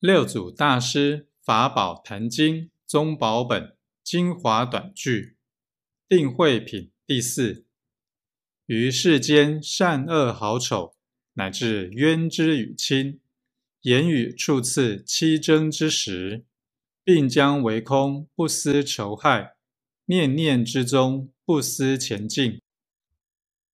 六祖大师法宝坛经宗宝本精华短句定慧品第四。于世间善恶好丑乃至冤之与亲言语处次七争之时并将为空不思仇害念念之中不思前进。